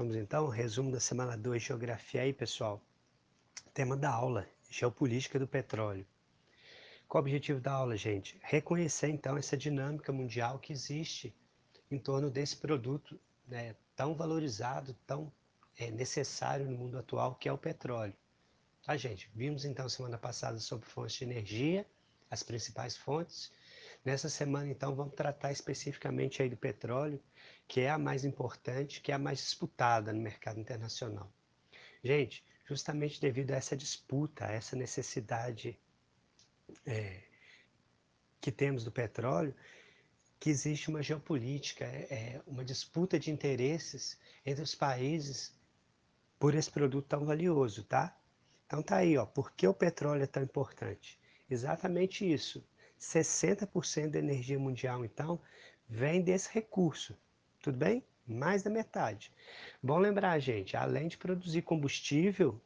Vamos então, resumo da semana 2, Geografia aí, pessoal. Tema da aula, Geopolítica do Petróleo. Qual o objetivo da aula, gente? Reconhecer então essa dinâmica mundial que existe em torno desse produto né, tão valorizado, tão é, necessário no mundo atual, que é o petróleo. Tá, gente? Vimos então semana passada sobre fontes de energia, as principais fontes. Nessa semana, então, vamos tratar especificamente aí do petróleo, que é a mais importante, que é a mais disputada no mercado internacional. Gente, justamente devido a essa disputa, a essa necessidade é, que temos do petróleo, que existe uma geopolítica, é, é, uma disputa de interesses entre os países por esse produto tão valioso, tá? Então tá aí, ó, por que o petróleo é tão importante? Exatamente isso. 60% da energia mundial, então, vem desse recurso. Tudo bem? Mais da metade. Bom lembrar, gente, além de produzir combustível,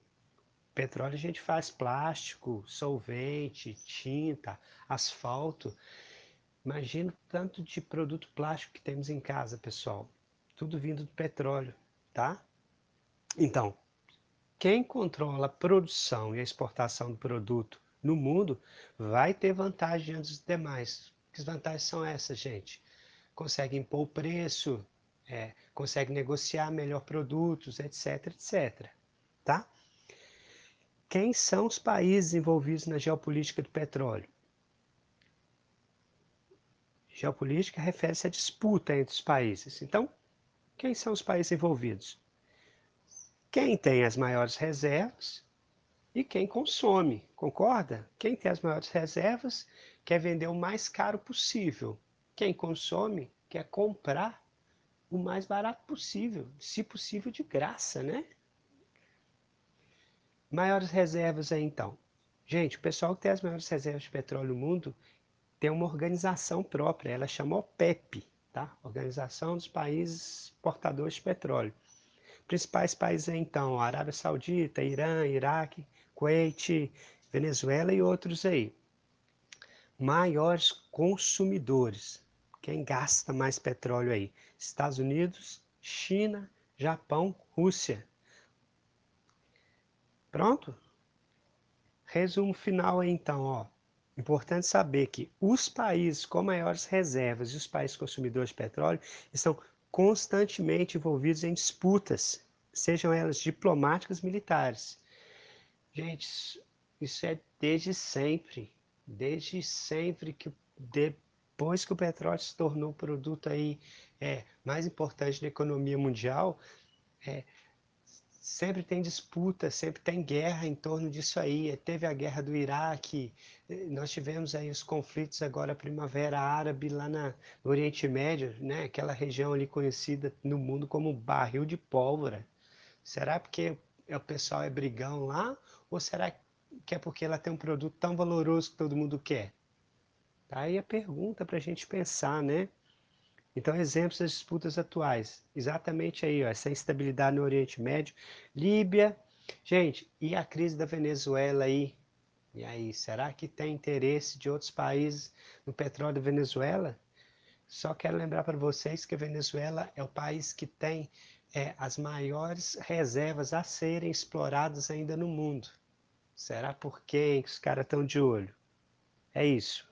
petróleo a gente faz plástico, solvente, tinta, asfalto. Imagina o tanto de produto plástico que temos em casa, pessoal. Tudo vindo do petróleo, tá? Então, quem controla a produção e a exportação do produto no mundo vai ter vantagem antes dos demais. Que vantagens são essas, gente? Consegue impor o preço, é, consegue negociar melhor produtos, etc, etc. Tá? Quem são os países envolvidos na geopolítica do petróleo? Geopolítica refere-se à disputa entre os países. Então, quem são os países envolvidos? Quem tem as maiores reservas e quem consome, concorda? Quem tem as maiores reservas quer vender o mais caro possível. Quem consome quer comprar o mais barato possível, se possível de graça, né? Maiores reservas aí então. Gente, o pessoal que tem as maiores reservas de petróleo no mundo tem uma organização própria, ela chama OPEP, tá? Organização dos Países Portadores de Petróleo. Principais países aí então, Arábia Saudita, Irã, Iraque, Kuwait, Venezuela e outros aí. Maiores consumidores. Quem gasta mais petróleo aí? Estados Unidos, China, Japão, Rússia. Pronto? Resumo final aí então, ó. Importante saber que os países com maiores reservas e os países consumidores de petróleo estão constantemente envolvidos em disputas, sejam elas diplomáticas militares. Gente, isso é desde sempre, desde sempre que depois que o petróleo se tornou o produto aí é, mais importante da economia mundial, é, sempre tem disputa, sempre tem guerra em torno disso aí. Teve a guerra do Iraque, nós tivemos aí os conflitos agora, a Primavera Árabe lá na, no Oriente Médio, né? aquela região ali conhecida no mundo como barril de pólvora. Será porque o pessoal é brigão lá ou será que é porque ela tem um produto tão valoroso que todo mundo quer? Tá aí a pergunta para a gente pensar, né? Então, exemplos das disputas atuais. Exatamente aí, ó, essa instabilidade no Oriente Médio. Líbia. Gente, e a crise da Venezuela aí? E aí, será que tem interesse de outros países no petróleo da Venezuela? Só quero lembrar para vocês que a Venezuela é o país que tem é, as maiores reservas a serem exploradas ainda no mundo. Será por quem os caras estão de olho? É isso.